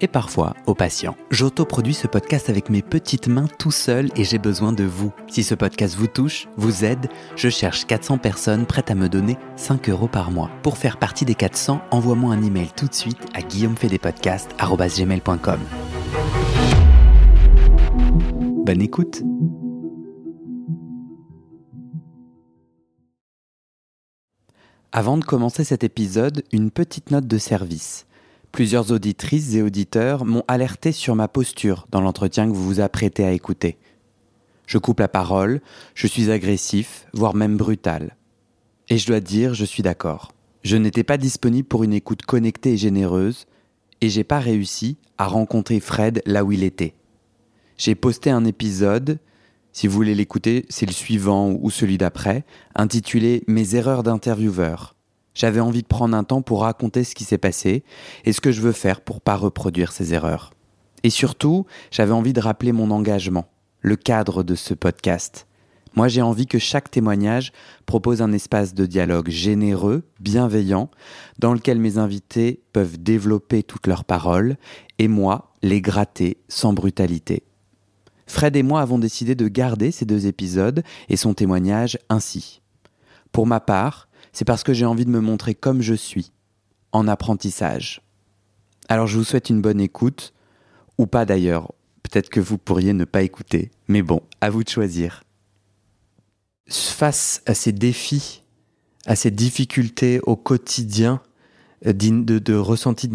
et parfois au patient. J'autoproduis ce podcast avec mes petites mains tout seul et j'ai besoin de vous. Si ce podcast vous touche, vous aide, je cherche 400 personnes prêtes à me donner 5 euros par mois. Pour faire partie des 400, envoie-moi un email tout de suite à guillaumefedepodcast.com. Bonne écoute Avant de commencer cet épisode, une petite note de service. Plusieurs auditrices et auditeurs m'ont alerté sur ma posture dans l'entretien que vous vous apprêtez à écouter. Je coupe la parole, je suis agressif, voire même brutal. Et je dois dire, je suis d'accord. Je n'étais pas disponible pour une écoute connectée et généreuse, et j'ai pas réussi à rencontrer Fred là où il était. J'ai posté un épisode, si vous voulez l'écouter, c'est le suivant ou celui d'après, intitulé Mes erreurs d'intervieweur. J'avais envie de prendre un temps pour raconter ce qui s'est passé et ce que je veux faire pour pas reproduire ces erreurs. Et surtout, j'avais envie de rappeler mon engagement, le cadre de ce podcast. Moi, j'ai envie que chaque témoignage propose un espace de dialogue généreux, bienveillant, dans lequel mes invités peuvent développer toutes leurs paroles et moi les gratter sans brutalité. Fred et moi avons décidé de garder ces deux épisodes et son témoignage ainsi. Pour ma part, c'est parce que j'ai envie de me montrer comme je suis, en apprentissage. Alors je vous souhaite une bonne écoute, ou pas d'ailleurs, peut-être que vous pourriez ne pas écouter, mais bon, à vous de choisir. Face à ces défis, à ces difficultés au quotidien, euh, de, de ressenti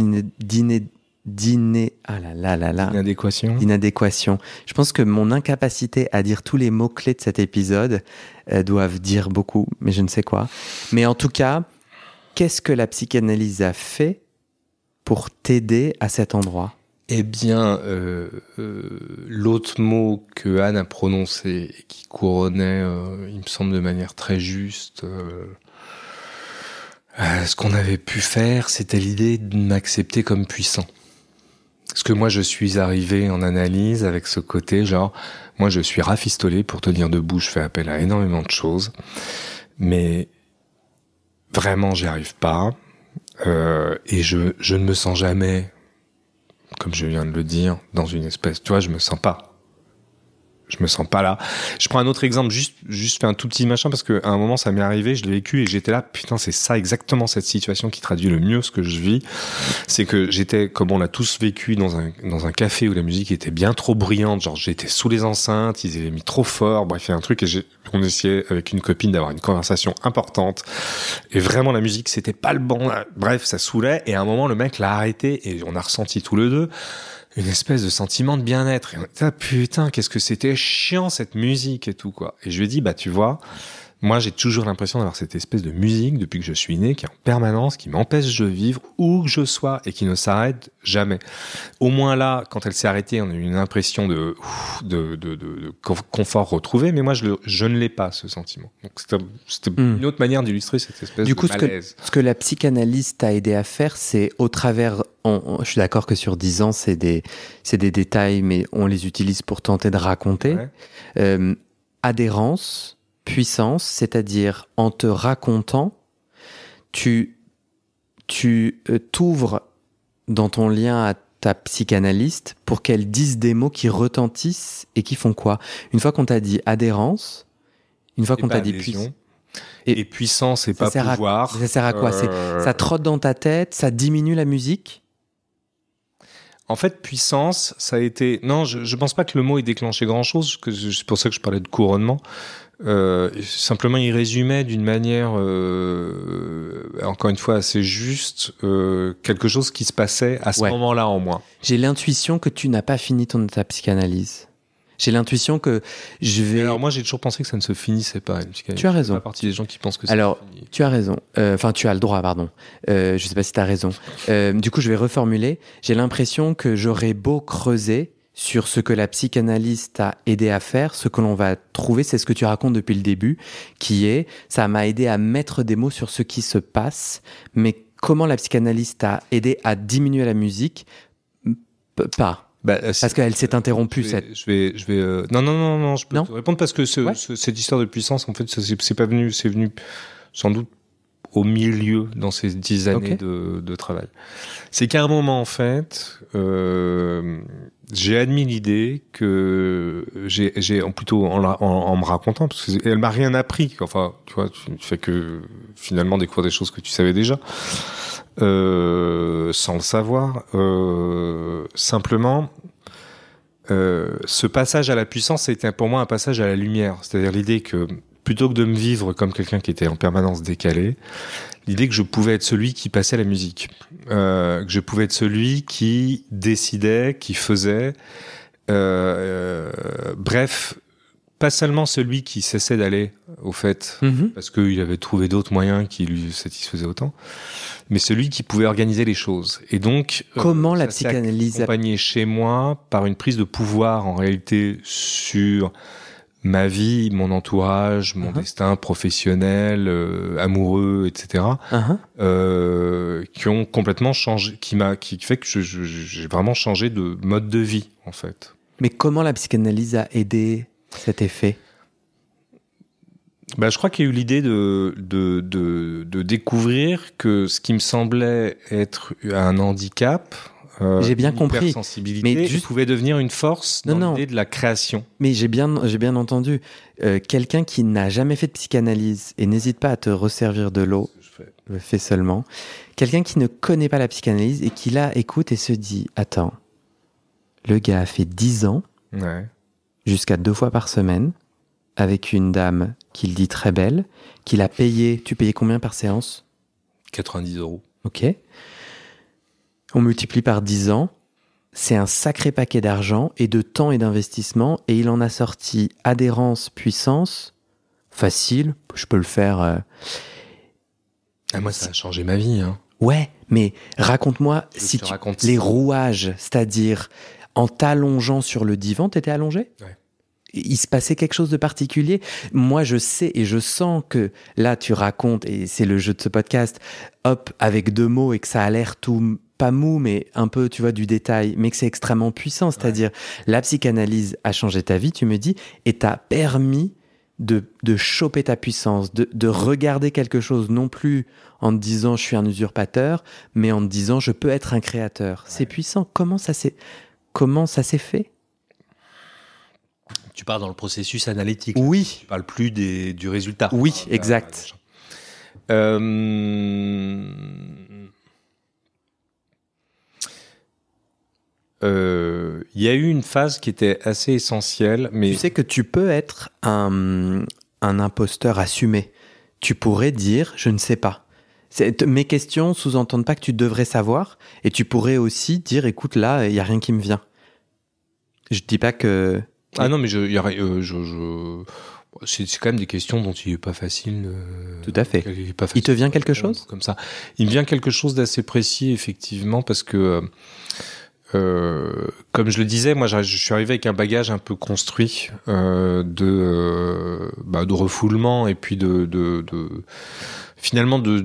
d'iné, ah là là là là, d'inadéquation. d'inadéquation. Je pense que mon incapacité à dire tous les mots clés de cet épisode euh, doivent dire beaucoup, mais je ne sais quoi. Mais en tout cas, qu'est-ce que la psychanalyse a fait pour t'aider à cet endroit? Eh bien, euh, euh, l'autre mot que Anne a prononcé et qui couronnait, euh, il me semble de manière très juste, ce qu'on avait pu faire, c'était l'idée de m'accepter comme puissant. Parce que moi, je suis arrivé en analyse avec ce côté, genre, moi, je suis rafistolé pour tenir debout, je fais appel à énormément de choses, mais vraiment, j'y arrive pas. Euh, et je, je ne me sens jamais, comme je viens de le dire, dans une espèce, tu vois, je me sens pas. Je me sens pas là. Je prends un autre exemple, juste, juste un tout petit machin parce qu'à un moment ça m'est arrivé, je l'ai vécu et j'étais là. Putain, c'est ça exactement cette situation qui traduit le mieux ce que je vis. C'est que j'étais, comme on l'a tous vécu, dans un dans un café où la musique était bien trop bruyante. Genre j'étais sous les enceintes, ils avaient mis trop fort. Bref, il y a un truc et on essayait avec une copine d'avoir une conversation importante. Et vraiment la musique c'était pas le bon. Bref, ça saoulait. Et à un moment le mec l'a arrêté et on a ressenti tous les deux une espèce de sentiment de bien-être. Et ah, putain, qu'est-ce que c'était chiant cette musique et tout quoi. Et je lui ai dit, bah tu vois, moi j'ai toujours l'impression d'avoir cette espèce de musique depuis que je suis né, qui est en permanence, qui m'empêche de vivre où que je sois et qui ne s'arrête jamais. Au moins là, quand elle s'est arrêtée, on a eu une impression de, de, de, de, confort retrouvé, mais moi je, le, je ne l'ai pas ce sentiment. Donc c'était Hmm. une autre manière d'illustrer cette espèce Du de coup, ce que, malaise. ce que la psychanalyse t'a aidé à faire, c'est au travers. on- on- je suis d'accord que sur 10 ans, c'est des, des détails, mais on les utilise pour tenter de raconter. Ouais. Euh, adhérence, puissance, c'est-à-dire en te racontant, tu, tu euh, t'ouvres dans ton lien à ta psychanalyste pour qu'elle dise des mots qui retentissent et qui font quoi? Une fois qu'on t'a dit adhérence, une fois qu'on t'a dit puissance, Et, puissance et ça pas sert à- pouvoir. ça sert à quoi? Euh, ça trotte dans ta tête, ça diminue la musique En fait, puissance, ça a été. Non, je, je pense pas que le mot ait déclenché grand chose. Que je- c'est pour ça que je parlais de couronnement. Euh, simplement, il résumait d'une manière, euh, encore une fois, assez juste, euh, quelque chose qui se passait à ce Ouais. moment-là en moi. J'ai l'intuition que tu n'as pas fini ton ta psychanalyse. J'ai l'intuition que je vais. Et alors moi, j'ai toujours pensé que ça ne se finissait pas. Tu as raison. pas partie des gens qui pensent que Alors. Tu as raison. Euh, Enfin, tu as le droit, pardon. Euh, je sais pas si tu as raison. Euh, du coup, je vais reformuler. J'ai l'impression que j'aurais beau creuser sur ce que la psychanalyse t'a aidé à faire, ce que l'on va trouver, c'est ce que tu racontes depuis le début, qui est, ça m'a aidé à mettre des mots sur ce qui se passe, mais comment la psychanalyse t'a aidé à diminuer la musique? Pas. Bah, euh, Parce qu'elle s'est interrompue, je cette... vais, je vais, je vais, euh, non, non, non, non, je peux Non te répondre parce que ce- Ouais. ce- cette histoire de puissance, en fait, c'est pas venu, c'est venu sans doute au milieu dans ces dix années de, de travail. C'est qu'à un moment, en fait, euh, j'ai admis l'idée que j'ai, plutôt en, la- en, en me racontant, parce qu'elle m'a rien appris. Enfin, tu vois, tu, tu fais que finalement découvrir des choses que tu savais déjà. Euh, sans le savoir, euh, simplement, euh, ce passage à la puissance, c'était pour moi un passage à la lumière. C'est-à-dire l'idée que plutôt que de me vivre comme quelqu'un qui était en permanence décalé, l'idée que je pouvais être celui qui passait la musique, que je pouvais être celui qui décidait, qui faisait, bref, pas seulement celui qui cessait d'aller au fait Mhm. parce qu'il avait trouvé d'autres moyens qui lui satisfaisaient autant, mais celui qui pouvait organiser les choses. Et donc, euh, Comment la ça s'est psychanalyse a- accompagné chez moi par une prise de pouvoir en réalité sur ma vie, mon entourage, mon Mhm. destin professionnel, euh, amoureux, etc., Mhm. euh, qui ont complètement changé, qui m'a, qui fait que j'ai vraiment changé de mode de vie en fait. Mais comment la psychanalyse a aidé cet effet? Bah, je crois qu'il y a eu l'idée de, de, de, de découvrir que ce qui me semblait être un handicap, euh, J'ai bien une compris. Mais juste- pouvait devenir une force dans non. l'idée de la création. Mais j'ai bien, j'ai bien entendu. Euh, Quelqu'un qui n'a jamais fait de psychanalyse, et n'hésite pas à te resservir de l'eau, Je fais- je le fais seulement. Quelqu'un qui ne connaît pas la psychanalyse et qui la écoute et se dit Attends, le gars a fait 10 ans, Ouais. Jusqu'à deux fois par semaine, avec une dame qu'il dit très belle, qu'il a payé. Tu payais combien par séance? 90 euros. Ok. On multiplie par 10 ans. C'est un sacré paquet d'argent et de temps et d'investissement. Et il en a sorti adhérence, puissance. Facile, je peux le faire. euh. Ah, moi, ça a changé ma vie. Hein. Ouais, mais raconte-moi si tu... raconte les rouages, c'est-à-dire en t'allongeant sur le divan, t'étais allongé? Ouais. Il se passait quelque chose de particulier. Moi, je sais et je sens que là, tu racontes, et c'est le jeu de ce podcast, hop, avec deux mots et que ça a l'air tout, pas mou, mais un peu, tu vois, du détail, mais que c'est extrêmement puissant. C'est-à-dire, la psychanalyse a changé ta vie, tu me dis, et t'a permis de, de choper ta puissance, de, de regarder quelque chose non plus en te disant je suis un usurpateur, mais en te disant je peux être un créateur. C'est puissant. Comment ça s'est, comment ça s'est fait? Tu pars dans le processus analytique. Oui. Tu parles plus des, du résultat. Oui, exact. Euh... euh, Il y a eu une phase qui était assez essentielle, mais Tu sais que tu peux être un, un imposteur assumé. Tu pourrais dire je ne sais pas. Mes questions sous-entendent pas que tu devrais savoir, et tu pourrais aussi dire écoute là, il y a rien qui me vient. Je dis pas que ah non, mais je, y aurait, euh, je, je... c'est quand même des questions dont il est pas facile. euh, Tout à fait. il est pas Il te facile vient quelque chose? comme ça. Il me vient quelque chose d'assez précis effectivement parce que euh, comme je le disais, moi je je suis arrivé avec un bagage un peu construit euh, de euh, bah, de refoulement et puis de, de, de finalement de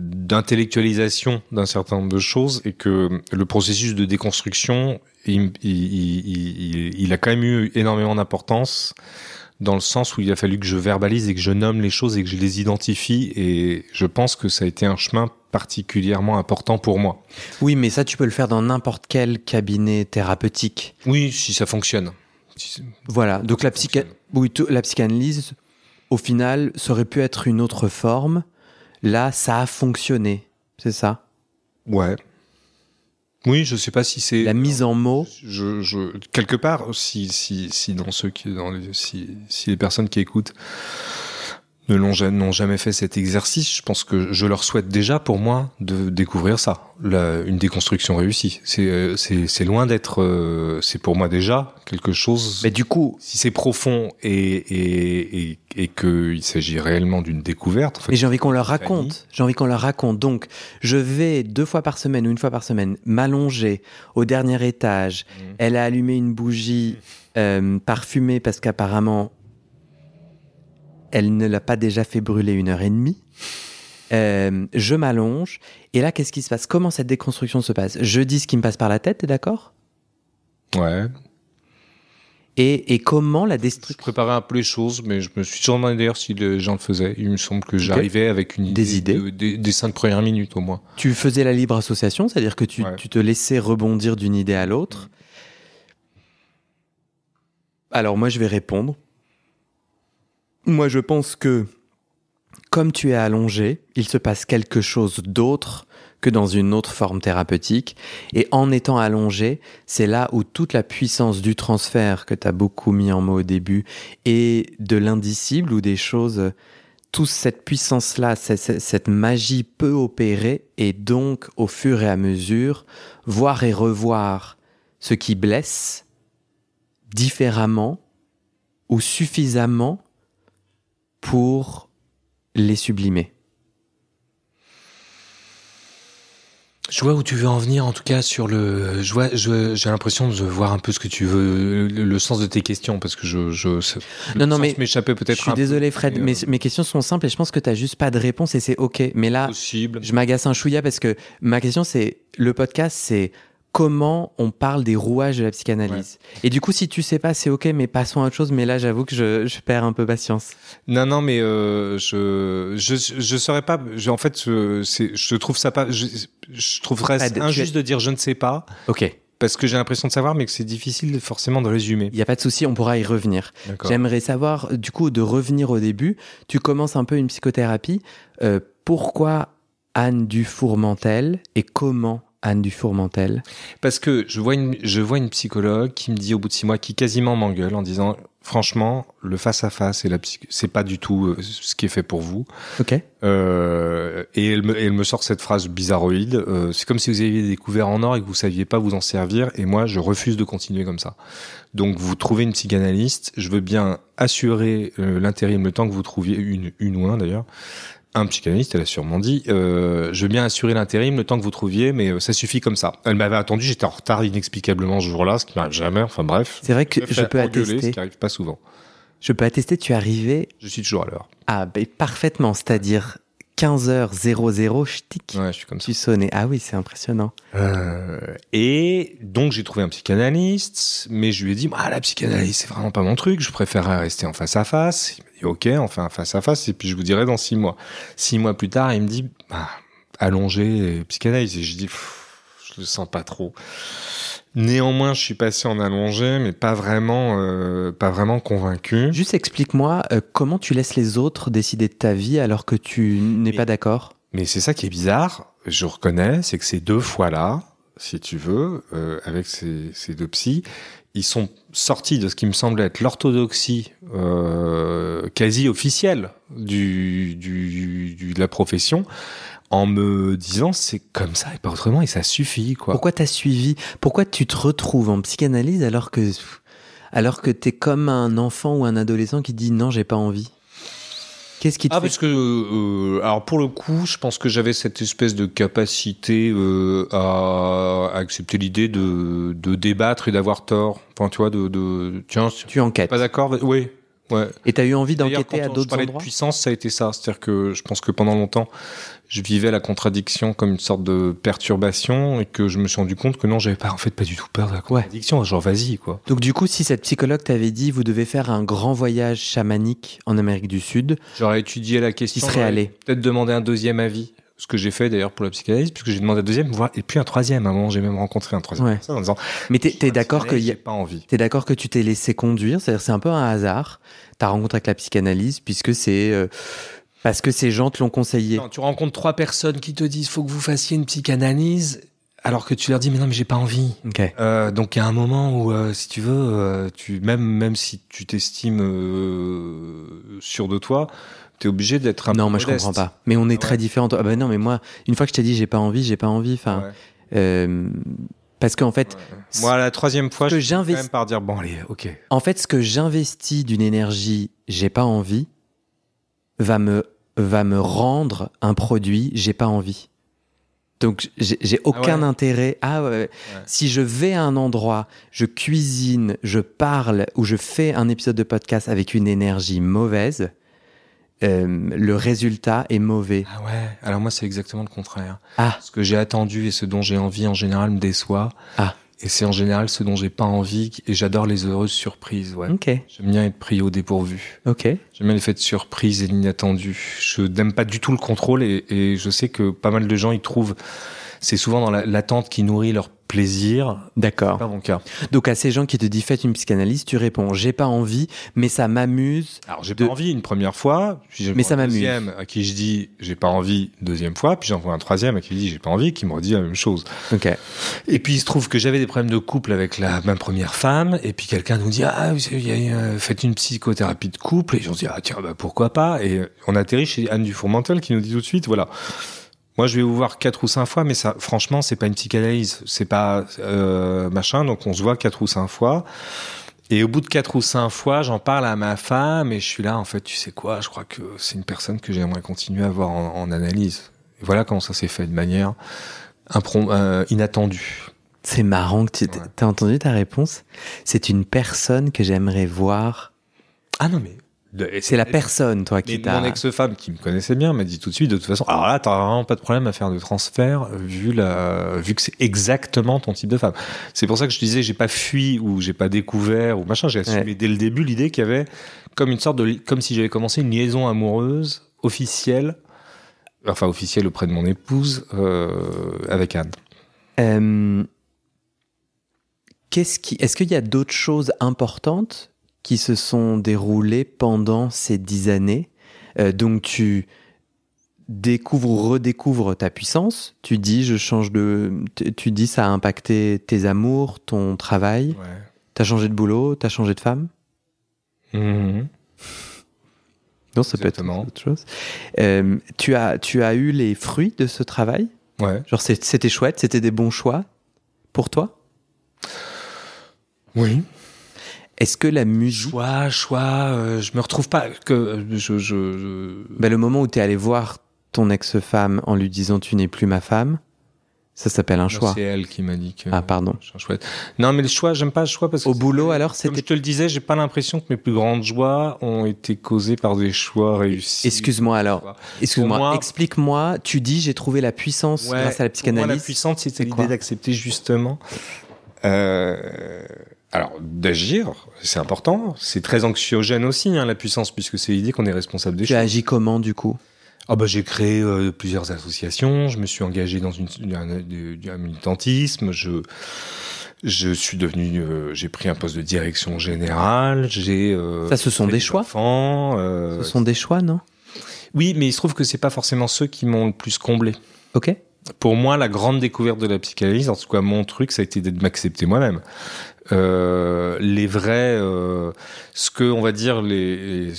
d'intellectualisation d'un certain nombre de choses et que le processus de déconstruction il, il, il, il- il a quand même eu énormément d'importance dans le sens où il a fallu que je verbalise et que je nomme les choses et que je les identifie et je pense que ça a été un chemin particulièrement important pour moi. oui, mais ça tu peux le faire dans n'importe quel cabinet thérapeutique. Oui, si ça fonctionne. Voilà. Donc la, psycha- oui, la psychanalyse, au final, ça aurait pu être une autre forme. Là, ça a fonctionné. C'est ça? Ouais. Oui, je sais pas si c'est la mise en mots. Je, je, quelque part, si, si, si dans ceux qui, dans les, si, si les personnes qui écoutent ne l'ont n'ont jamais fait cet exercice, je pense que je leur souhaite déjà pour moi de découvrir ça, la, une déconstruction réussie. C'est euh, c'est c'est loin d'être, euh, c'est pour moi déjà quelque chose. Mais du coup, si c'est profond et et et, et qu'il s'agit réellement d'une découverte. En fait, j'ai envie qu'on leur raconte. J'ai envie qu'on leur raconte. Donc, je vais deux fois par semaine ou une fois par semaine m'allonger au dernier étage. Mmh. Elle a allumé une bougie euh, parfumée parce qu'apparemment elle ne l'a pas déjà fait brûler une heure et demie. Euh, je m'allonge. Et là, qu'est-ce qui se passe? Comment cette déconstruction se passe? Je dis ce qui me passe par la tête, t'es d'accord? Ouais. Et, et, comment la destruction Je préparais un peu les choses, mais je me suis demandé d'ailleurs si les gens le faisaient. Il me semble que j'arrivais avec une des idées, des, des, cinq premières minutes au moins. Tu faisais la libre association, c'est-à-dire que tu, tu, te laissais rebondir d'une idée à l'autre. Alors moi, je vais répondre. Moi, je pense que, comme tu es allongé, il se passe quelque chose d'autre que dans une autre forme thérapeutique. Et en étant allongé, c'est là où toute la puissance du transfert que tu as beaucoup mis en mots au début et de l'indicible ou des choses, toute cette puissance-là, cette magie peut opérer et donc au fur et à mesure, voir et revoir ce qui blesse différemment ou suffisamment pour les sublimer. Je vois où tu veux en venir, en tout cas sur le. Je vois, j'ai l'impression de voir un peu ce que tu veux, le, sens de tes questions, parce que je. je non, non, mais peut-être. Je suis désolé, Fred, mais euh, mes questions sont simples et je pense que tu n'as juste pas de réponse et c'est ok. Mais là, Possible. je m'agace un chouïa parce que ma question c'est le podcast, c'est comment on parle des rouages de la psychanalyse. Et du coup, si tu sais pas, c'est ok, mais passons à autre chose. Mais là, j'avoue que je, perds un peu patience. Non, non, mais euh, je, je, je saurais pas. en fait, je, je trouve ça pas. Je, je trouverais injuste de dire je ne sais pas. Ok. Parce que j'ai l'impression de savoir, mais que c'est difficile forcément de résumer. Il n'y a pas de souci, on pourra y revenir. J'aimerais savoir, du coup, de revenir au début. Tu commences un peu une psychothérapie. Euh, pourquoi Anne Dufourmentel et comment Anne Dufourmentel Parce que je vois, une, je vois une psychologue qui me dit au bout de six mois, qui quasiment m'engueule en disant franchement, le face à face et la c'est pas du tout euh, ce qui est fait pour vous. Ok. Euh, et elle me, elle me sort cette phrase bizarroïde. Euh, c'est comme si vous aviez découvert en or et que vous saviez pas vous en servir. Et moi, je refuse de continuer comme ça. Donc, vous trouvez une psychanalyste. Je veux bien assurer euh, l'intérim le temps que vous trouviez une, une ou un d'ailleurs un psychanalyste, elle a sûrement dit euh, Je veux bien assurer l'intérim le temps que vous trouviez, mais euh, ça suffit comme ça. Elle m'avait attendu, j'étais en retard inexplicablement ce jour-là, ce qui m'arrive jamais. Enfin bref. C'est vrai que je peux attester. Ce qui arrive pas souvent. Je peux attester, tu es arrivé. Je suis toujours à l'heure. Ah, ben parfaitement, c'est-à-dire 15h00, ch'tic. Ouais, je suis comme ça. Tu sonnais. Ah oui, c'est impressionnant. Euh, et donc, j'ai trouvé un psychanalyste, mais je lui ai dit, ah, la psychanalyse, c'est vraiment pas mon truc, je préférerais rester en face à face. Il m'a dit, ok, on fait un face à face, et puis je vous dirai dans six mois. Six mois plus tard, il me dit, bah, allongé, psychanalyse. Et je dis, je le sens pas trop. Néanmoins, je suis passé en allongé, mais pas vraiment, euh, pas vraiment convaincu. Juste explique-moi euh, comment tu laisses les autres décider de ta vie alors que tu n'es pas d'accord? Mais c'est ça qui est bizarre. Je reconnais, c'est que ces deux fois-là, si tu veux, euh, avec ces, ces, deux psys, ils sont sortis de ce qui me semble être l'orthodoxie quasi officielle du, du, du, de la profession en me disant c'est comme ça et pas autrement et ça suffit quoi. Pourquoi t'as suivi? Pourquoi tu te retrouves en psychanalyse alors que alors que t'es comme un enfant ou un adolescent qui dit non j'ai pas envie? Qu'est-ce qui te ah parce que euh, alors pour le coup je pense que j'avais cette espèce de capacité euh, à, accepter l'idée de, de débattre et d'avoir tort. Enfin tu vois de, de tiens tu enquêtes. Pas d'accord Oui. Ouais. Et t'as eu envie d'enquêter à d'autres endroits. de puissance, ça a été ça. C'est-à-dire que je pense que pendant longtemps, je vivais la contradiction comme une sorte de perturbation et que je me suis rendu compte que non, j'avais pas en fait pas du tout peur de la contradiction. Genre vas-y quoi. Donc du coup, si cette psychologue t'avait dit vous devez faire un grand voyage chamanique en Amérique du Sud, j'aurais étudié la question. serait allé. Peut-être demander un deuxième avis. Ce que j'ai fait d'ailleurs pour la psychanalyse, puisque j'ai demandé un deuxième, et puis un troisième. À un moment, j'ai même rencontré un troisième ouais. en disant. Mais t'es es, d'accord que y a... pas envie. T'es d'accord que tu t'es laissé conduire, c'est-à-dire c'est un peu un hasard. Ta rencontre avec la psychanalyse, puisque c'est euh, parce que ces gens te l'ont conseillé. tu rencontres trois personnes qui te disent faut que vous fassiez une psychanalyse. alors que tu leur dis mais non mais j'ai pas envie. Euh, donc il y a un moment où euh, si tu veux, euh, tu même même si tu t'estimes euh, sûr de toi, t'es obligé d'être un Non, peu moi je comprends pas. Mais on est Ah très ouais. différents. Ah bah non, mais moi, une fois que je t'ai dit j'ai pas envie, j'ai pas envie. Enfin, Ouais. euh, parce qu'en fait, Moi la troisième fois, je que suis quand j'investis- même par dire bon allez, ok. en fait, ce que j'investis d'une énergie, j'ai pas envie, va me va me rendre un produit, j'ai pas envie. Donc j'ai j'ai aucun ouais intérêt. Ah ouais. Si je vais à un endroit, je cuisine, je parle ou je fais un épisode de podcast avec une énergie mauvaise, euh, le résultat est mauvais. Ah ouais. Alors moi c'est exactement le contraire. Ah. Ce que j'ai attendu et ce dont j'ai envie en général me déçoit. Ah. Et c'est en général ce dont j'ai pas envie et j'adore les heureuses surprises. Ouais. Ok, J'aime bien être pris au dépourvu. ok. J'aime bien l'effet de surprise et l'inattendu. Je n'aime pas du tout le contrôle et, et je sais que pas mal de gens y trouvent. C'est souvent dans la- l'attente qui nourrit leur plaisir. D'accord. pas mon cas. Donc à ces gens qui te disent faites une psychanalyse, tu réponds j'ai pas envie, mais ça m'amuse. Alors j'ai De- pas envie une première fois, puis Mais ça m'amuse. deuxième à qui je dis j'ai pas envie deuxième fois, puis j'en vois un troisième à qui je dis j'ai pas envie, qui me redit la même chose. Ok. Et puis il se trouve que j'avais des problèmes de couple avec la ma première femme, et puis quelqu'un nous dit ah vous euh, faites une psychothérapie de couple, et j'en dis ah tiens bah pourquoi pas, et on atterrit chez Anne Dufourmentel qui nous dit tout de suite voilà. Moi, je vais vous voir quatre ou cinq fois, mais ça, franchement, c'est pas une psychanalyse, c'est pas euh, machin. Donc, on se voit quatre ou cinq fois. Et au bout de quatre ou cinq fois, j'en parle à ma femme et je suis là, en fait, tu sais quoi, je crois que c'est une personne que j'aimerais continuer à voir en, en analyse. Et voilà comment ça s'est fait de manière improm- euh, inattendue. C'est marrant que tu Ouais. t'as entendu ta réponse. C'est une personne que j'aimerais voir. Ah non, mais. C'est la personne, toi, qui t'a. mon ex-femme qui me connaissait bien m'a dit tout de suite, de toute façon, alors là, t'as vraiment pas de problème à faire de transfert vu la, vu que c'est exactement ton type de femme. C'est pour ça que je disais, j'ai pas fui ou j'ai pas découvert ou machin, j'ai assumé Ouais. dès le début l'idée qu'il y avait comme une sorte de, comme si j'avais commencé une liaison amoureuse officielle, enfin officielle auprès de mon épouse, euh, avec Anne. Euh, Qu'est-ce qui, est-ce qu'il y a d'autres choses importantes qui se sont déroulées pendant ces dix années Euh, Donc tu découvres ou redécouvres ta puissance. Tu dis je change de, tu- dis ça a impacté tes amours, ton travail. Ouais. T'as changé de boulot, t'as changé de femme. Mhm. Non, ça peut être autre chose. Euh, tu as, tu as eu les fruits de ce travail? Ouais. Genre c'était chouette, c'était des bons choix pour toi? Oui. Est-ce que la musique Choix, choix, euh, je me retrouve pas que euh, je, je, je- Ben, le moment où tu es allé voir ton ex-femme en lui disant tu n'es plus ma femme, ça s'appelle un Non, choix. C'est elle qui m'a dit que. Ah, pardon. un chouette. Non, mais le choix, j'aime pas le choix parce que. Au boulot, alors, Comme c'était. je te le disais, j'ai pas l'impression que mes plus grandes joies ont été causées par des choix réussis. Excuse-moi alors. Excuse-moi. Moi- Explique-moi. Tu dis j'ai trouvé la puissance Ouais, grâce à la pour moi, la psychanalyse. puissance, c'était l'idée d'accepter justement. Euh, alors, d'agir, c'est important. C'est très anxiogène aussi, hein, la puissance, puisque c'est l'idée qu'on est responsable des Tu as choses. agi comment du coup? Ah bah, j'ai créé euh, plusieurs associations, je me suis engagé dans une, un, militantisme, je, je suis devenu, euh, j'ai pris un poste de direction générale, j'ai... euh, Ça, ce sont des choix? enfants, euh, Ce sont des choix, non? Oui, mais il se trouve que c'est pas forcément ceux qui m'ont le plus comblé. Ok. Pour moi, la grande découverte de la psychanalyse, en tout cas mon truc, ça a été de m'accepter moi-même. Euh, les vrais, euh, ce que on va dire, les, les-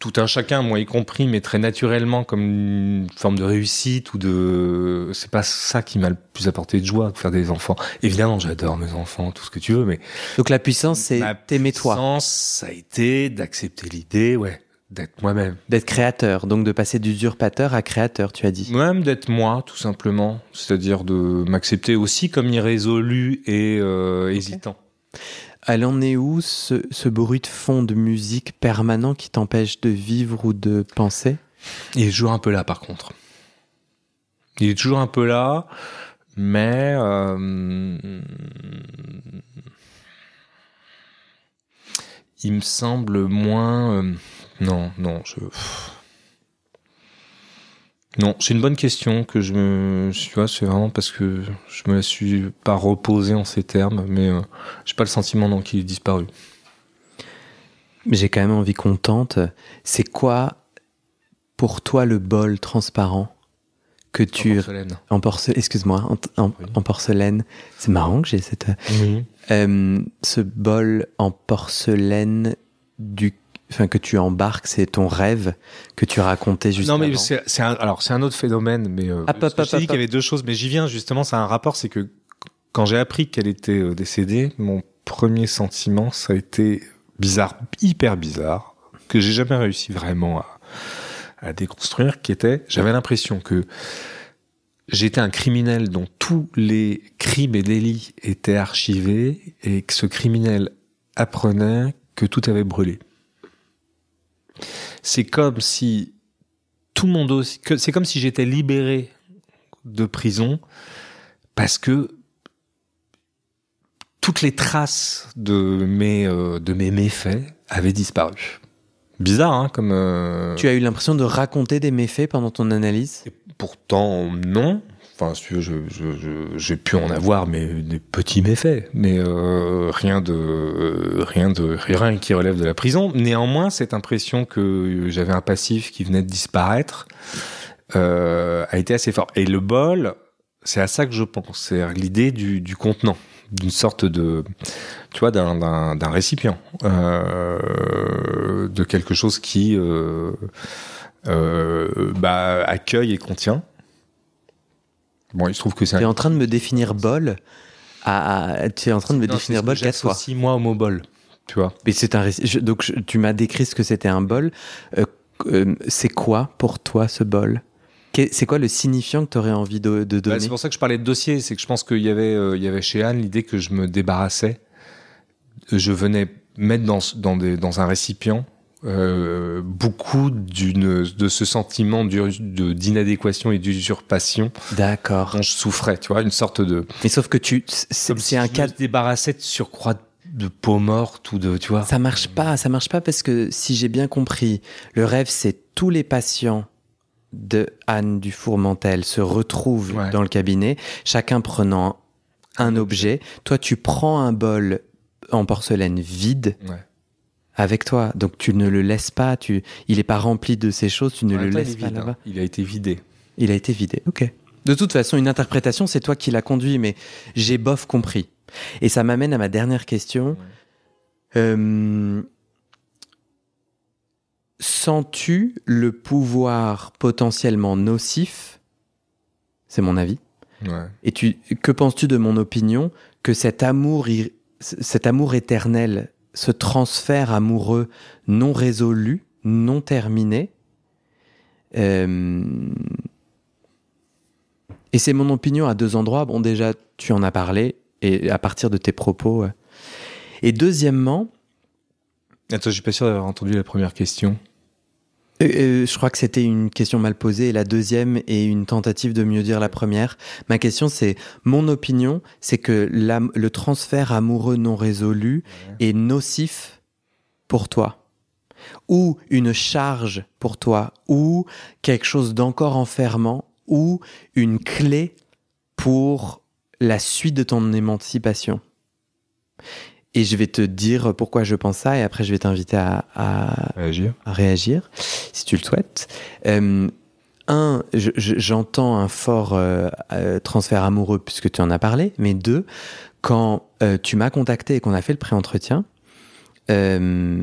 tout un chacun, moi y compris, mais très naturellement comme une forme de réussite ou de, c'est pas ça qui m'a le plus apporté de joie, de faire des enfants. Évidemment, j'adore mes enfants, tout ce que tu veux, mais Donc la puissance, c'est t'aimer toi, puissance, ça a été d'accepter l'idée, ouais, d'être moi-même. d'être créateur, donc de passer d'usurpateur à créateur, tu as dit. Moi-même d'être moi, tout simplement. C'est-à-dire de m'accepter aussi comme irrésolu et euh, hésitant. Elle en est où ce, bruit de fond de musique permanent qui t'empêche de vivre ou de penser? Il est toujours un peu là, par contre. Il est toujours un peu là, mais... euh, il me semble moins... euh, non, non, je... Non, c'est une bonne question que je me, tu vois, c'est vraiment parce que je me la suis pas reposée en ces termes, mais euh, j'ai pas le sentiment non qu'il est disparu. J'ai quand même envie qu'on tente. C'est quoi pour toi le bol transparent que tu En porcelaine. en porcelaine, excuse-moi, en, en- Oui. en porcelaine. C'est marrant que j'ai cette euh, ce bol en porcelaine du, enfin que tu embarques, c'est ton rêve que tu racontais juste non mais c'est un, alors c'est un autre phénomène mais euh, hop, je t'ai dit qu'il y avait deux choses mais j'y viens justement c'est un rapport c'est que quand j'ai appris qu'elle était euh, décédée mon premier sentiment ça a été bizarre hyper bizarre que j'ai jamais réussi vraiment à, à déconstruire qui était j'avais l'impression que j'étais un criminel dont tous les crimes et délits étaient archivés et que ce criminel apprenait que tout avait brûlé c'est comme si tout le monde c'est comme si j'étais libéré de prison parce que toutes les traces de mes euh, de mes méfaits avaient disparu. Bizarre, hein, comme. euh, Tu as eu l'impression de raconter des méfaits pendant ton analyse? et pourtant, non. Enfin, si je, j'ai pu en avoir, mais des petits méfaits, mais euh, rien de rien de rien qui relève de la prison. Néanmoins, cette impression que j'avais un passif qui venait de disparaître euh, a été assez fort. Et le bol, c'est à ça que je pense. C'est l'idée du, du contenant, d'une sorte de, tu vois, d'un, d'un, d'un récipient, euh, de quelque chose qui euh, euh, bah, accueille et contient. Bon, il se trouve que c'est Tu es en train de me définir bol à, à- tu es en train de me Non, définir bol ce que qu'à soi. j'associe, moi au mot bol. Tu vois. Mais c'est un je- donc je- tu m'as décrit ce que c'était un bol. Euh, euh, c'est quoi pour toi ce bol? C'est quoi le signifiant que tu aurais envie de, de Bah, donner? c'est pour ça que je parlais de dossier, c'est que je pense qu'il y avait, euh, il y avait chez Anne l'idée que je me débarrassais. Je venais mettre dans, ce- dans, des, dans un récipient euh, beaucoup d'une, de ce sentiment d'inadéquation et d'usurpation D'accord. dont je souffrais, tu vois, une sorte de... Mais sauf que tu, c'est Comme c'est si un cas. me débarrassais de surcroît de peau morte ou de, tu vois. Ça marche pas, ça marche pas parce que si j'ai bien compris, le rêve c'est tous les patients de Anne Dufourmentel se retrouvent Ouais. dans le cabinet, chacun prenant un objet. Toi, tu prends un bol en porcelaine vide Ouais. Avec toi, donc tu ne le laisses pas. Tu, il est pas rempli de ces choses, tu ne le laisses pas vide, hein. là-bas. Il a été vidé. Il a été vidé. Ok. De toute façon, une interprétation, c'est toi qui l'as conduit, mais j'ai bof compris. Et ça m'amène à ma dernière question. Euh, Sens-tu le pouvoir potentiellement nocif? C'est mon avis. Ouais. Et tu, que penses-tu de mon opinion que cet amour, cet amour éternel, ce transfert amoureux non résolu, non terminé, euh, et c'est mon opinion à deux endroits. Bon, déjà, tu en as parlé, et à partir de tes propos. euh. Et deuxièmement, Attends, je suis pas sûr d'avoir entendu la première question. Euh, je crois que c'était une question mal posée et la deuxième est une tentative de mieux dire la première. Ma question c'est, mon opinion, c'est que le transfert amoureux non résolu est nocif pour toi. Ou une charge pour toi, ou quelque chose d'encore enfermant, ou une clé pour la suite de ton émancipation. Et je vais te dire pourquoi je pense ça et après je vais t'inviter à- à, Réagir. à réagir, si tu le souhaites. Euh, un, je- je- j'entends un fort euh, euh, transfert amoureux puisque tu en as parlé, mais deux, quand euh, tu m'as contacté et qu'on a fait le pré-entretien, euh,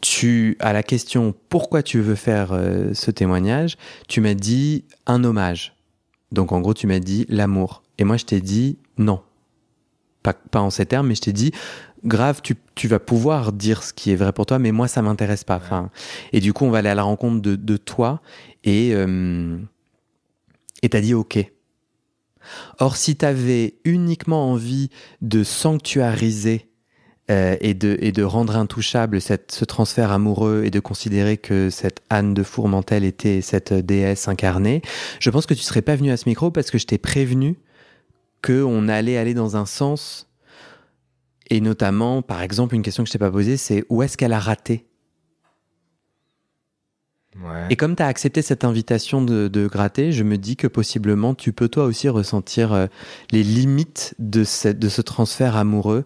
tu, à la question pourquoi tu veux faire ce témoignage, tu m'as dit un hommage. Donc en gros, tu m'as dit l'amour. Et moi, je t'ai dit non. Pas, pas en ces termes, mais je t'ai dit grave, tu, tu vas pouvoir dire ce qui est vrai pour toi, mais moi, ça m'intéresse pas. Enfin, et du coup, on va aller à la rencontre de, de toi et euh, et t'as dit OK. Or, si t'avais uniquement envie de sanctuariser euh, et, de, et de rendre intouchable cette, ce transfert amoureux et de considérer que cette Anne de Fourmentel était cette déesse incarnée, je pense que tu serais pas venu à ce micro parce que je t'ai prévenu qu'on allait aller dans un sens. Et notamment, par exemple, une question que je t'ai pas posée, c'est où est-ce qu'elle a raté? Ouais. Et comme tu as accepté cette invitation de, de gratter, je me dis que possiblement tu peux toi aussi ressentir euh, les limites de, cette- de ce transfert amoureux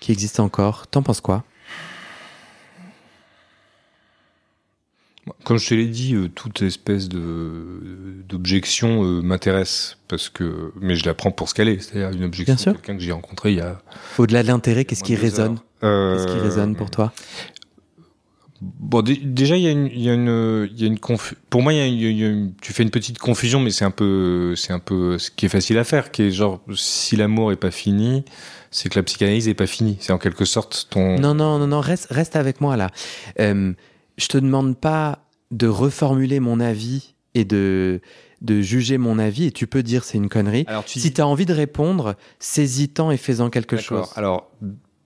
qui existe encore. T'en penses quoi? Comme je te l'ai dit, euh, toute espèce de d'objection euh, m'intéresse parce que, mais je la prends pour ce qu'elle est, c'est-à-dire une objection de quelqu'un que j'ai rencontré il y a. Au-delà de l'intérêt, qu'est-ce qui résonne Qu'est-ce qui résonne pour toi Bon, déjà, il y a une, il y a une, il y a une pour moi, il y a, une, tu fais une petite confusion, mais c'est un peu, c'est un peu ce qui est facile à faire, qui est genre, si l'amour est pas fini, c'est que la psychanalyse est pas finie. C'est en quelque sorte ton. Non, non, non, non, reste, reste avec moi là. Euh, je te demande pas de reformuler mon avis et de, de juger mon avis, et tu peux dire c'est une connerie. Alors, Si tu as envie de répondre, saisis-en et fais-en quelque chose. Alors,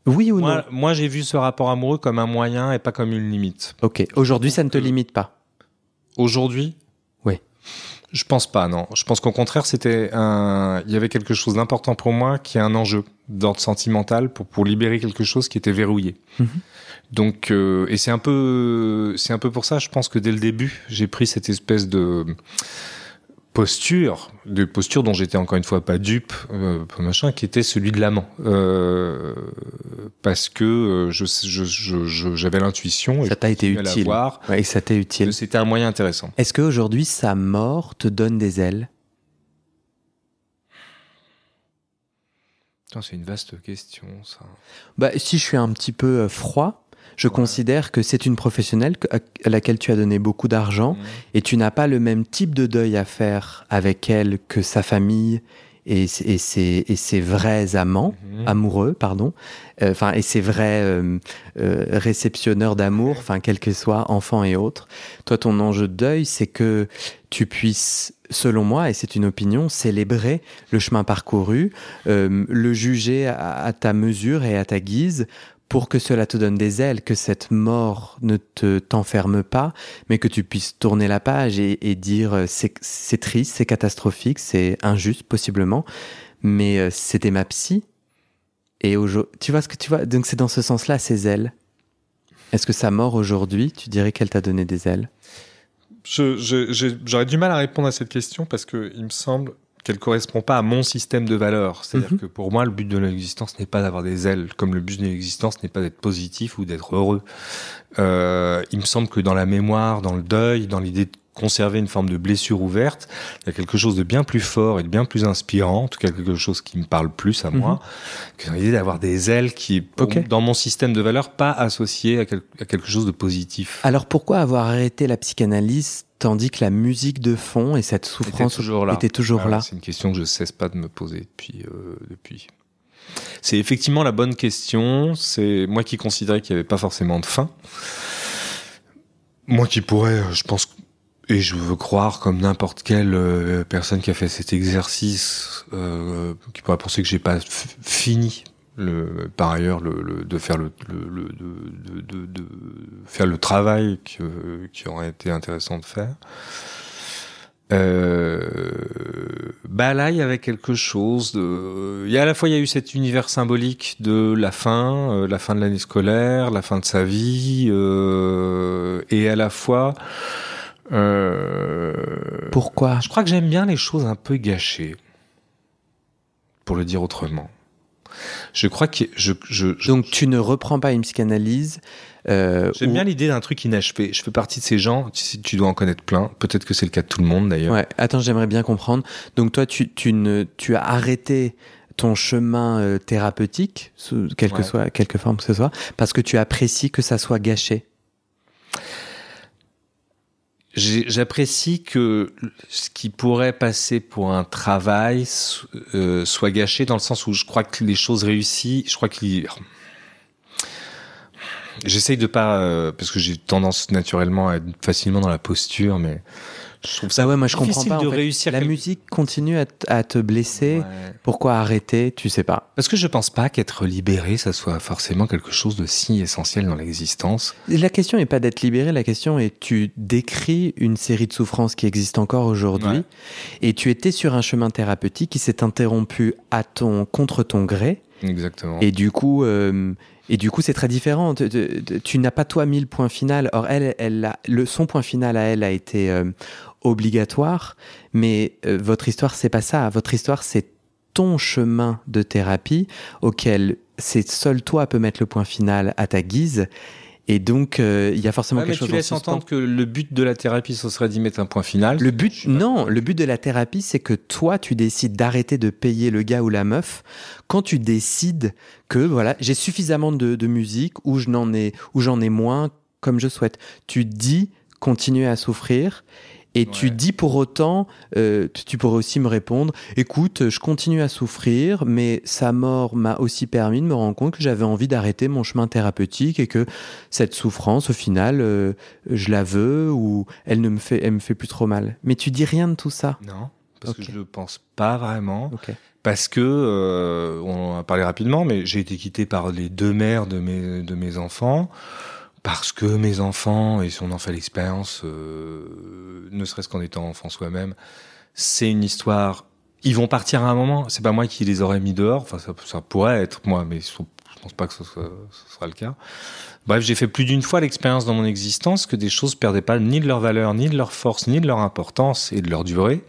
oui ou moi, non? Moi, j'ai vu ce rapport amoureux comme un moyen et pas comme une limite. Ok. Aujourd'hui, ça ne te limite pas? Aujourd'hui? Oui. Je pense pas, non. Je pense qu'au contraire, c'était un. Il y avait quelque chose d'important pour moi qui est un enjeu d'ordre sentimental pour, pour libérer quelque chose qui était verrouillé. Mhm. Donc, euh, et c'est un peu, c'est un peu pour ça, je pense que dès le début, j'ai pris cette espèce de posture, de posture dont j'étais encore une fois pas dupe, euh, machin, qui était celui de l'amant, euh, parce que je, je, j'avais l'intuition. Ça t'a été utile. et ça t'a utile. C'était un moyen intéressant. Est-ce qu'aujourd'hui sa mort te donne des ailes? C'est une vaste question, ça. Bah, si je suis un petit peu euh, froid, je considère que c'est une professionnelle à laquelle tu as donné beaucoup d'argent mmh. et tu n'as pas le même type de deuil à faire avec elle que sa famille et, et, ses, et ses, vrais amants, mmh. amoureux, pardon, euh, enfin, et ses vrais euh, euh, réceptionneurs d'amour, enfin, quel que soit, enfants et autres. Toi, ton enjeu de deuil, c'est que tu puisses, selon moi, et c'est une opinion, célébrer le chemin parcouru, le juger à, ta mesure et à ta guise, pour que cela te donne des ailes, que cette mort ne te t'enferme pas, mais que tu puisses tourner la page et, dire euh, c'est triste, c'est catastrophique, c'est injuste possiblement, mais euh, c'était ma psy. Et tu vois ce que tu vois? Donc c'est dans ce sens-là ces ailes. Est-ce que sa mort aujourd'hui, tu dirais qu'elle t'a donné des ailes? J'aurais du mal à répondre à cette question parce que il me semble qu'elle correspond pas à mon système de valeurs. C'est-à-dire mhm. que pour moi, le but de l'existence n'est pas d'avoir des ailes, comme le but de l'existence n'est pas d'être positif ou d'être heureux. Euh, il me semble que dans la mémoire, dans le deuil, dans l'idée de conserver une forme de blessure ouverte, il y a quelque chose de bien plus fort et de bien plus inspirant, en tout cas quelque chose qui me parle plus à moi, mhm. que l'idée d'avoir des ailes qui dans mon système de valeurs, pas associé à, à quelque chose de positif. Alors pourquoi avoir arrêté la psychanalyse tandis que la musique de fond et cette souffrance était toujours là. Était toujours là? C'est une question que je cesse pas de me poser depuis. Euh, depuis. C'est effectivement la bonne question. C'est moi qui considérais qu'il n'y avait pas forcément de fin. Moi qui pourrais, je pense, et je veux croire, comme n'importe quelle euh, personne qui a fait cet exercice, euh, qui pourrait penser que j'ai pas fini le, par ailleurs le, de faire le, le de, de, de, faire le travail que, qui aurait été intéressant de faire. Euh, bah là, il y avait quelque chose de. Il y a à la fois il y a eu cet univers symbolique de la fin, euh, la fin de l'année scolaire, la fin de sa vie, euh, et à la fois. Euh, Pourquoi? Je crois que j'aime bien les choses un peu gâchées, pour le dire autrement. Je crois que je, je, donc tu ne reprends pas une psychanalyse. Euh, J'aime bien l'idée d'un truc inachevé. Je fais partie de ces gens. Tu, tu dois en connaître plein. Peut-être que c'est le cas de tout le monde d'ailleurs. Ouais. Attends, j'aimerais bien comprendre. Donc toi, tu, tu ne, tu as arrêté ton chemin euh, thérapeutique, sous quelque soit, quelque forme que ce soit, parce que tu apprécies que ça soit gâché? J'apprécie que ce qui pourrait passer pour un travail euh, soit gâché dans le sens où je crois que les choses réussies, je crois qu'il J'essaye de pas euh, parce que j'ai tendance naturellement à être facilement dans la posture, mais je trouve ça ouais, moi je comprends pas. De réussir la musique continue à, te blesser. Pourquoi arrêter? Tu sais pas. Parce que je pense pas qu'être libéré, ça soit forcément quelque chose de si essentiel dans l'existence. La question n'est pas d'être libéré. La question est tu décris une série de souffrances qui existent encore aujourd'hui, et tu étais sur un chemin thérapeutique qui s'est interrompu à ton contre ton gré. Exactement. Et du coup, euh, et du coup, c'est très différent. Tu, n'as pas toi mis le point final. Or, elle, elle le, son point final à elle a été euh, obligatoire, mais euh, votre histoire, c'est pas ça. Votre histoire, c'est ton chemin de thérapie auquel c'est seul toi peut mettre le point final à ta guise. Et donc, euh, il y a forcément Ouais, quelque mais chose tu laisses entendre que le but de la thérapie, ce serait d'y mettre un point final. Le but, non, le but de la thérapie, c'est que toi, tu décides d'arrêter de payer le gars ou la meuf quand tu décides que voilà, j'ai suffisamment de, de musique ou je n'en ai ou j'en ai moins comme je souhaite. Tu dis continuer à souffrir. Et tu dis pour autant, euh, tu pourrais aussi me répondre, écoute, je continue à souffrir, mais sa mort m'a aussi permis de me rendre compte que j'avais envie d'arrêter mon chemin thérapeutique et que cette souffrance, au final, euh, je la veux ou elle ne me fait, elle me fait plus trop mal. Mais tu dis rien de tout ça. Non, parce que je le pense pas vraiment. Parce que, euh, on en a parlé rapidement, mais j'ai été quitté par les deux mères de mes, de mes enfants. Parce que mes enfants, et si on en fait l'expérience, euh, ne serait-ce qu'en étant enfant soi-même, c'est une histoire. Ils vont partir à un moment. C'est pas moi qui les aurais mis dehors. Enfin, ça, ça pourrait être moi, mais je pense pas que ce, soit- ce sera le cas. Bref, j'ai fait plus d'une fois l'expérience dans mon existence que des choses perdaient pas ni de leur valeur, ni de leur force, ni de leur importance et de leur durée,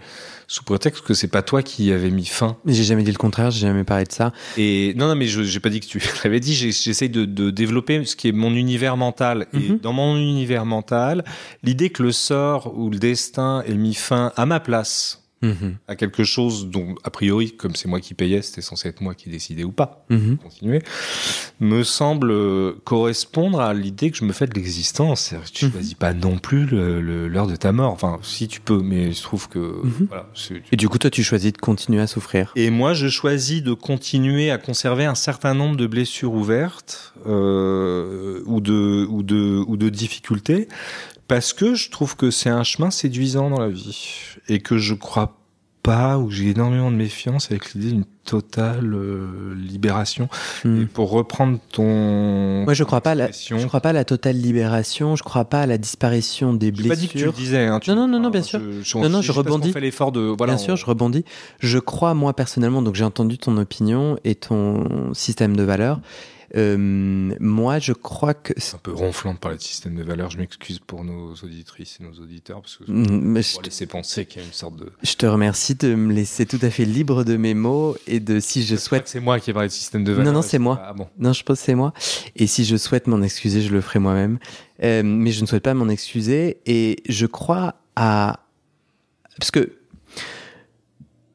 sous prétexte que c'est pas toi qui avais mis fin Mais j'ai jamais dit le contraire, j'ai jamais parlé de ça. et non, non, mais je j'ai pas dit que tu l'avais dit. J'essaye de, de développer ce qui est mon univers mental. Et Mhm. dans mon univers mental, l'idée que le sort ou le destin ait mis fin à ma place Mhm. à quelque chose dont, a priori, comme c'est moi qui payais, c'était censé être moi qui décidais ou pas, Mhm. continuer, me semble euh, correspondre à l'idée que je me fais de l'existence. Tu Mhm. choisis pas non plus l'heure de ta mort. Enfin, si tu peux, mais je trouve que Mhm. voilà, Et du coup, toi, tu choisis de continuer à souffrir. et moi, je choisis de continuer à conserver un certain nombre de blessures ouvertes euh, ou, de, ou, de, ou de difficultés parce que je trouve que c'est un chemin séduisant dans la vie et que je crois pas ou j'ai énormément de méfiance avec l'idée d'une totale euh, libération. Mhm. Et pour reprendre ton Moi, je crois pas à la, je crois pas à la totale libération. Je crois pas à la disparition des j'ai pas dit que tu le blessures. disais. Hein, tu- Non, non, non, non, bien sûr. Je, je, Non, non, je qu'on rebondis. fait l'effort de voilà. Bien sûr, je rebondis. Je crois, moi, personnellement, donc j'ai entendu ton opinion et ton système de valeurs. Euh, moi, je crois que. C'est un peu ronflant de parler de système de valeurs. Je m'excuse pour nos auditrices et nos auditeurs parce que Mm, je, pour laisser penser qu'il y a une sorte de. je te remercie de me laisser tout à fait libre de mes mots et de si je souhaite. c'est moi qui ai parlé de système de Non, valeurs. non, et c'est moi. Ah bon. Non, je pense que c'est moi. Et si je souhaite m'en excuser, je le ferai moi-même. Euh, mais je ne souhaite pas m'en excuser. Et je crois à. Parce que.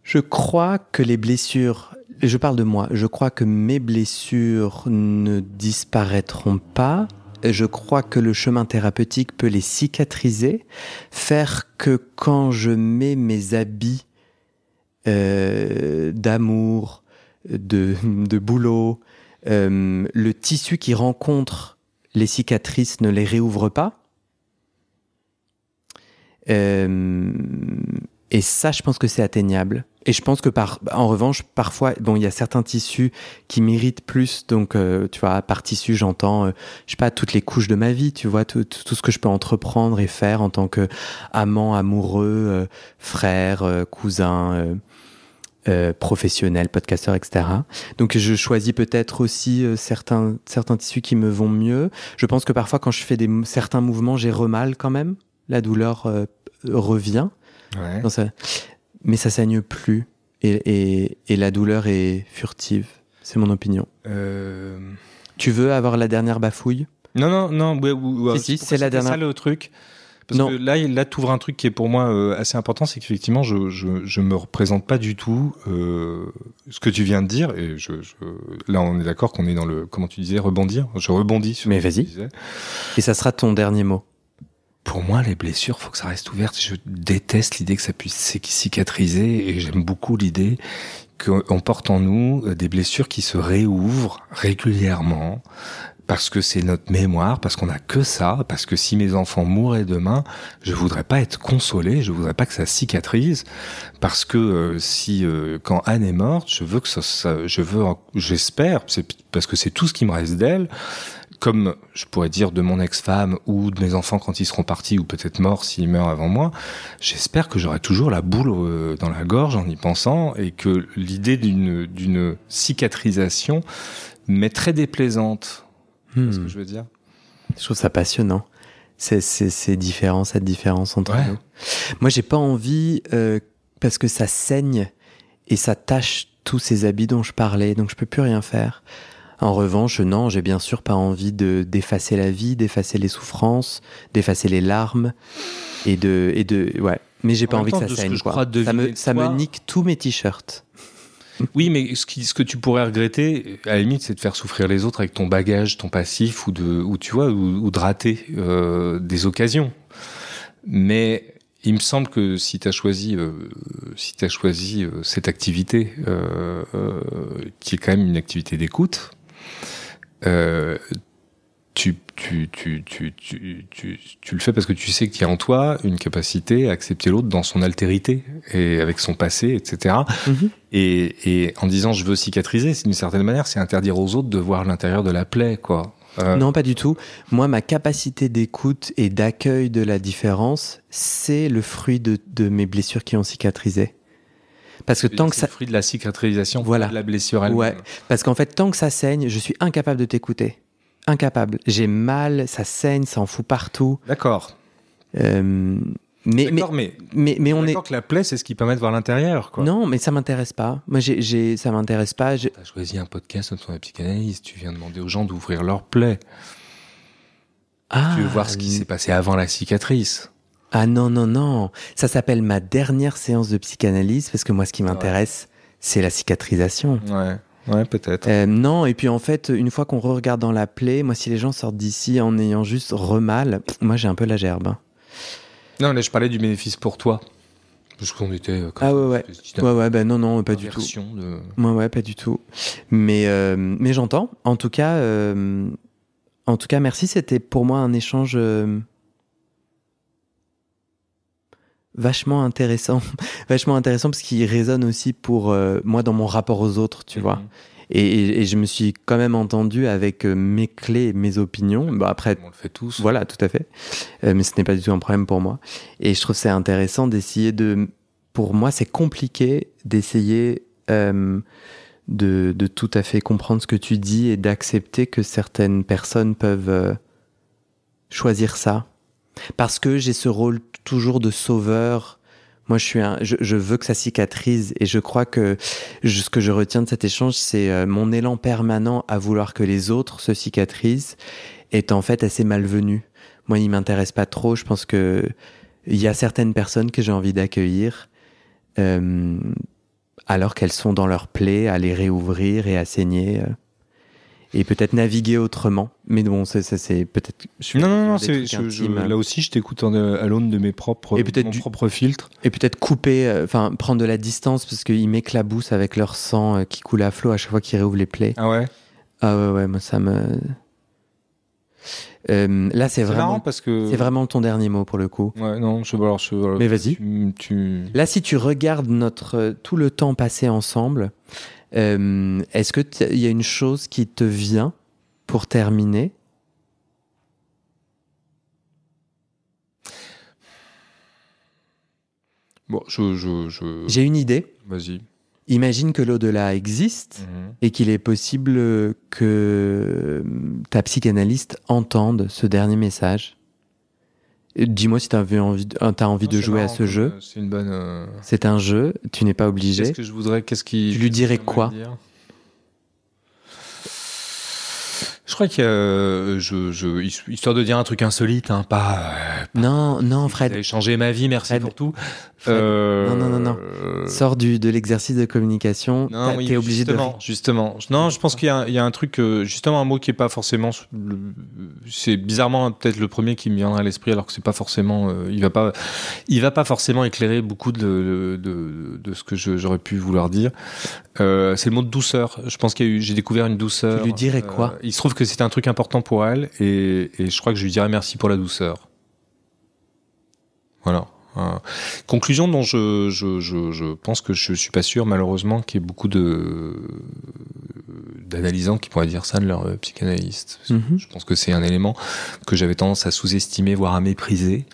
Je crois que les blessures. Je parle de moi. Je crois que mes blessures ne disparaîtront pas. Je crois que le chemin thérapeutique peut les cicatriser, faire que quand je mets mes habits euh, d'amour, de, de boulot, euh, le tissu qui rencontre les cicatrices ne les réouvre pas. Euh, et ça, je pense que c'est atteignable. Et je pense que par, en revanche, parfois, bon, il y a certains tissus qui méritent plus. Donc, euh, tu vois, par tissu, j'entends, euh, je sais pas, toutes les couches de ma vie, tu vois, tout, tout, tout ce que je peux entreprendre et faire en tant que amant, amoureux, euh, frère, cousin, professionnel, podcasteur, etc. Donc, je choisis peut-être aussi certains, certains tissus qui me vont mieux. Je pense que parfois, quand je fais des, certains mouvements, j'ai remal quand même. La douleur revient. Ouais. Mais ça saigne plus. Et, et, et la douleur est furtive. C'est mon opinion. Euh, Tu veux avoir la dernière bafouille? Non, non, non. Ouais, ouais, ouais, Si, c'est la dernière. ça le truc. Parce Non. que là, là tu ouvres un truc qui est pour moi euh, assez important, c'est qu'effectivement, je, je, je me représente pas du tout euh, ce que tu viens de dire. Et je, je- là, on est d'accord qu'on est dans le, comment tu disais, rebondir? Je rebondis sur Mais ce que tu vas-y. disais. Et ça sera ton dernier mot. Pour moi, les blessures, faut que ça reste ouvert. Je déteste l'idée que ça puisse cic- cicatriser et j'aime beaucoup l'idée qu'on porte en nous euh, des blessures qui se réouvrent régulièrement parce que c'est notre mémoire, parce qu'on n'a que ça, parce que si mes enfants mouraient demain, je voudrais pas être consolé, je voudrais pas que ça cicatrise, parce que euh, si euh, quand Anne est morte, je veux que ça, ça- je veux, j'espère, parce que c'est tout ce qui me reste d'elle, comme je pourrais dire de mon ex-femme ou de mes enfants quand ils seront partis ou peut-être morts s'ils meurent avant moi, j'espère que j'aurai toujours la boule euh, dans la gorge en y pensant et que l'idée d'une d'une cicatrisation m'est très déplaisante. Vois ce Hmm. que je veux dire? Je trouve ça passionnant. C'est, c'est, c'est différent, cette différence entre Ouais. nous. Moi, j'ai pas envie, euh, parce que ça saigne et ça tâche tous ces habits dont je parlais, donc je peux plus rien faire. En revanche, non, j'ai bien sûr pas envie de d'effacer la vie, d'effacer les souffrances, d'effacer les larmes et de et de ouais. Mais j'ai pas envie que ça saigne quoi. Ça me ça me nique tous mes t-shirts. Oui, mais ce, qui, ce que tu pourrais regretter, à la limite, c'est de faire souffrir les autres avec ton bagage, ton passif, ou de, ou tu vois, ou, de rater euh, des occasions. Mais il me semble que si tu as choisi, euh, si as choisi euh, cette activité, euh, euh, qui est quand même une activité d'écoute, tu, tu, tu, tu, tu, tu, tu, le fais parce que tu sais qu'il y a en toi une capacité à accepter l'autre dans son altérité et avec son passé, etc. Mm-hmm. Et, et en disant je veux cicatriser, c'est d'une certaine manière, c'est interdire aux autres de voir l'intérieur de la plaie, quoi. Euh, non, pas du tout. Moi, ma capacité d'écoute et d'accueil de la différence, c'est le fruit de, de mes blessures qui ont cicatrisé. Parce que tant que ça. Le fruit de la cicatrisation, voilà. de la blessure elle-même. Ouais. Parce qu'en fait, tant que ça saigne, je suis incapable de t'écouter. Incapable. J'ai mal, ça saigne, ça en fout partout. D'accord. Euh, mais, mais, mais, mais, on est. que la plaie, c'est ce qui permet de voir l'intérieur, quoi. Non, mais ça m'intéresse pas. Moi, j'ai, j'ai, ça m'intéresse pas. Tu as choisi un podcast sur la psychanalyse. Tu viens demander aux gens d'ouvrir leur plaie. Ah. Tu veux voir ce qui s'est passé avant la cicatrice. Ah non, non, non. Ça s'appelle ma dernière séance de psychanalyse parce que moi, ce qui m'intéresse, c'est la cicatrisation. Ouais. Ouais, peut-être. Euh, non, et puis en fait, une fois qu'on re-regarde dans la plaie, moi, si les gens sortent d'ici en ayant juste remal, moi, j'ai un peu la gerbe. Hein. Non, là, je parlais du bénéfice pour toi. Parce qu'on était. Euh, ah ouais, ouais. Ouais, ouais, ben non, non, pas du tout. De... Ouais, ouais, pas du tout. Mais, euh, mais j'entends. En tout cas, euh, en tout cas, merci. C'était pour moi un échange euh, vachement intéressant, vachement intéressant parce qu'il résonne aussi pour euh, moi dans mon rapport aux autres, tu vois. Mhm. Et, et, je me suis quand même entendu avec euh, mes clés, mes opinions. Bah après, on le fait tous. Voilà, tout à fait. Euh, mais ce n'est pas du tout un problème pour moi. Et je trouve c'est intéressant d'essayer de. Pour moi, c'est compliqué d'essayer euh, de, de, tout à fait comprendre ce que tu dis et d'accepter que certaines personnes peuvent choisir ça. Parce que j'ai ce rôle toujours de sauveur moi, je suis un, je, je, veux que ça cicatrise et je crois que ce que je retiens de cet échange, c'est euh, mon élan permanent à vouloir que les autres se cicatrisent est en fait assez malvenu. Moi, il m'intéresse pas trop. Je pense que il y a certaines personnes que j'ai envie d'accueillir euh, alors qu'elles sont dans leur plaie, à les réouvrir et à saigner. Euh et peut-être naviguer autrement. Mais bon, ça, c'est peut-être. Non, non, non, c'est, là aussi, je t'écoute à l'aune de mes propres, et mon propre filtre. Et peut-être couper, euh, enfin, prendre de la distance parce qu'ils m'éclaboussent avec leur sang euh, qui coule à flot à chaque fois qu'ils réouvrent les plaies. Ah ouais? Ah ouais, ouais, moi, ça me. Euh, là, c'est vraiment parce que c'est vraiment ton dernier mot pour le coup. Ouais, non, je, alors, je, Mais vas-y. Tu... Là, si tu regardes notre tout le temps passé ensemble, euh, Est-ce que il y a une chose qui te vient pour terminer? Bon, je, je, je... J'ai une idée. Vas-y. Imagine que l'au-delà existe mmh. et qu'il est possible que ta psychanalyste entende ce dernier message Dis-moi si tu as envie, as envie de jouer à ce jeu. C'est une bonne. Euh, c'est un jeu, tu n'es pas obligé. Qu'est-ce que je voudrais Qu'est-ce qui. Tu lui dirais quoi je crois que euh, je, je, histoire de dire un truc insolite, hein, pas, Non, non, Fred. Vous changé ma vie, merci pour tout. Euh... Non, non, non, non. Sors du, de l'exercice de communication. T'es obligé de. Justement, non, je pense qu'il y, y, a un truc, euh, justement, un mot qui est pas forcément. C'est bizarrement peut-être le premier qui me viendra à l'esprit, alors que c'est pas forcément. Euh, il va pas, il va pas forcément éclairer beaucoup de, de, de, ce que j'aurais pu vouloir dire. Euh, c'est le mot de douceur. Je pense qu'il y a eu, j'ai découvert une douceur. Tu lui dirais quoi? Il se trouve que c'était un truc important pour elle, et, et je crois que je lui dirais merci pour la douceur. Voilà. Conclusion dont je, je, je, je, pense que je suis pas sûr, malheureusement, qu'il y ait beaucoup de d'analysants qui pourraient dire ça de leur euh, psychanalyste. Mhm. Je pense que c'est un élément que j'avais tendance à sous-estimer, voire à mépriser.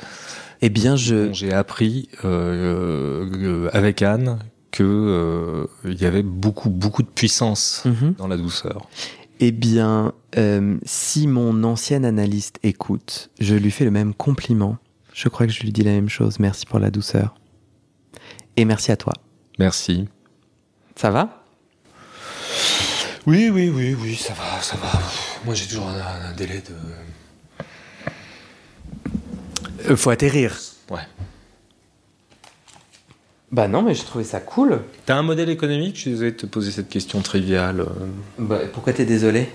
Eh bien, je j'ai appris euh, euh, avec Anne que euh, il y avait beaucoup beaucoup de puissance mhm. dans la douceur. Eh bien, euh, si mon ancienne analyste écoute, je lui fais le même compliment je crois que je lui dis la même chose. Merci pour la douceur. Et merci à toi. Merci. Ça va? Oui, oui, oui, oui, ça va, ça va. Moi, j'ai toujours un, un délai de. Euh, faut atterrir. Ouais. Bah non, mais j'ai trouvé ça cool. T'as un modèle économique? Je suis désolé de te poser cette question triviale. Bah, pourquoi t'es désolé?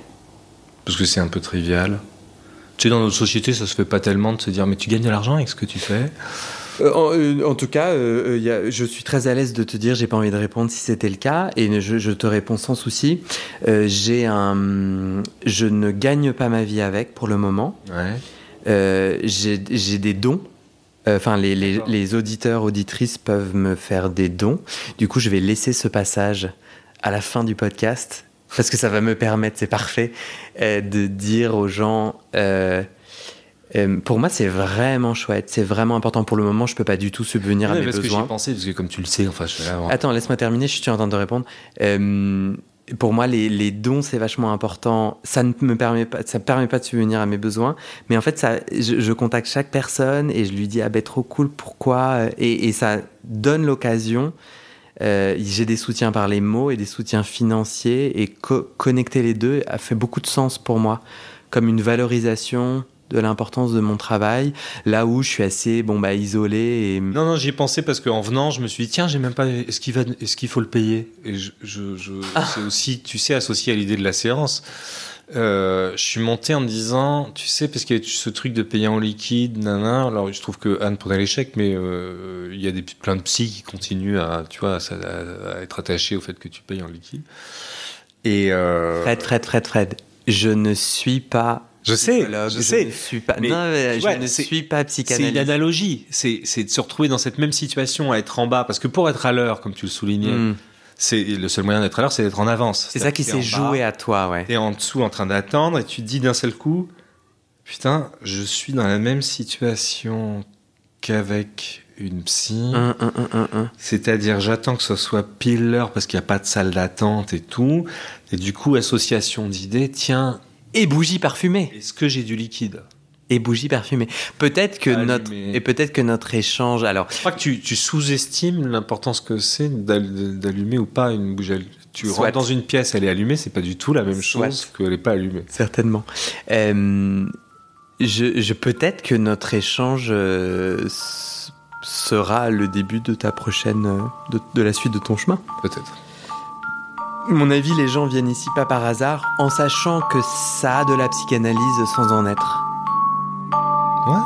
Parce que c'est un peu trivial. Tu sais, dans notre société, ça se fait pas tellement de se dire, mais tu gagnes de l'argent avec ce que tu fais. Euh, en, euh, en tout cas, euh, euh, y a- je suis très à l'aise de te dire, j'ai pas envie de répondre si c'était le cas, et je, je te réponds sans souci. Euh, j'ai un, je ne gagne pas ma vie avec pour le moment. Ouais. Euh, j'ai j'ai des dons. Euh, Enfin, les, les, D'accord. les auditeurs, auditrices peuvent me faire des dons. Du coup, je vais laisser ce passage à la fin du podcast parce que ça va me permettre, c'est parfait, euh, de dire aux gens. euh, euh, pour moi, c'est vraiment chouette, c'est vraiment important. Pour le moment, je peux pas du tout subvenir à mes parce que j'y besoins. ai pensé, parce que comme tu le sais, enfin, je là, Attends, laisse-moi terminer, je suis en train de répondre. Pour moi, les, dons, c'est vachement important. Ça ne me permet pas, ça me permet pas de subvenir à mes besoins. Mais en fait, ça, je, contacte chaque personne et je lui dis, ah ben trop cool, pourquoi? Et, ça donne l'occasion. euh, J'ai des soutiens par les mots et des soutiens financiers et co- connecter les deux a fait beaucoup de sens pour moi, comme une valorisation de l'importance de mon travail, là où je suis assez bon bah isolé et Non, non, j'y ai pensé parce qu'en venant, je me suis dit, tiens, j'ai même pas. Est-ce qu'il va, est-ce qu'il faut le payer? Et je, je, je- c'est aussi, tu sais, associé à l'idée de la séance. Euh, je suis monté en me disant, tu sais, parce qu'il y a ce truc de payer en liquide, nana. Alors, je trouve que Anne prenait l'échec, mais euh, il y a des, plein de psys qui continuent à, tu vois, à, à- à être attachés au fait que tu payes en liquide. Et euh, Fred, Fred, Fred, Fred, je ne suis pas je sais, je sais. ne suis pas, Mais, non, mais je ne c'est- suis pas C'est une psychanalyste. analogie, c'est de se retrouver dans cette même situation, à être en bas, parce que pour être à l'heure, comme tu le soulignais, Hmm. c'est le seul moyen d'être à l'heure, c'est d'être en avance. C'est ça qui s'est joué à toi, ouais. T'es en dessous en train d'attendre et tu te dis d'un seul coup, putain, je suis dans la même situation qu'avec une psy. C'est-à-dire, j'attends que ce soit pile l'heure parce qu'il n'y a pas de salle d'attente et tout. Et du coup, association d'idées, tiens, Et bougie parfumée. est-ce que j'ai du liquide? Et bougie parfumée. Peut-être que Allumée. notre et peut-être que notre échange. Alors, Je crois que tu, tu sous-estimes l'importance que c'est d'al- d'allumer ou pas une bougie. Tu Soit. rentres dans une pièce, elle est allumée, c'est pas du tout la même Soit. chose qu'elle n'est pas allumée. certainement. Euh, je, je peut-être que notre échange euh, sera le début de ta prochaine euh, de, de la suite de ton chemin. Peut-être. Mon avis, les gens viennent ici pas par hasard, en sachant que ça a de la psychanalyse sans en être. Ouais.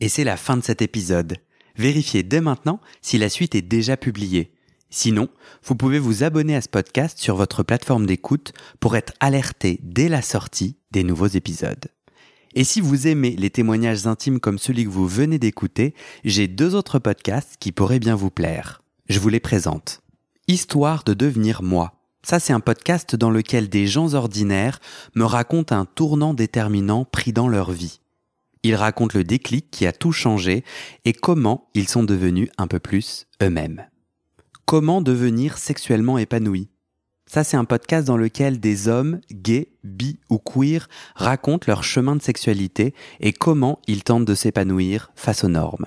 Et c'est la fin de cet épisode. Vérifiez dès maintenant si la suite est déjà publiée. Sinon, vous pouvez vous abonner à ce podcast sur votre plateforme d'écoute pour être alerté dès la sortie des nouveaux épisodes. Et si vous aimez les témoignages intimes comme celui que vous venez d'écouter, j'ai deux autres podcasts qui pourraient bien vous plaire. Je vous les présente. Histoire de devenir moi. Ça, c'est un podcast dans lequel des gens ordinaires me racontent un tournant déterminant pris dans leur vie. Ils racontent le déclic qui a tout changé et comment ils sont devenus un peu plus eux-mêmes. Comment devenir sexuellement épanoui Ça, c'est un podcast dans lequel des hommes, gays, bi ou queer, racontent leur chemin de sexualité et comment ils tentent de s'épanouir face aux normes.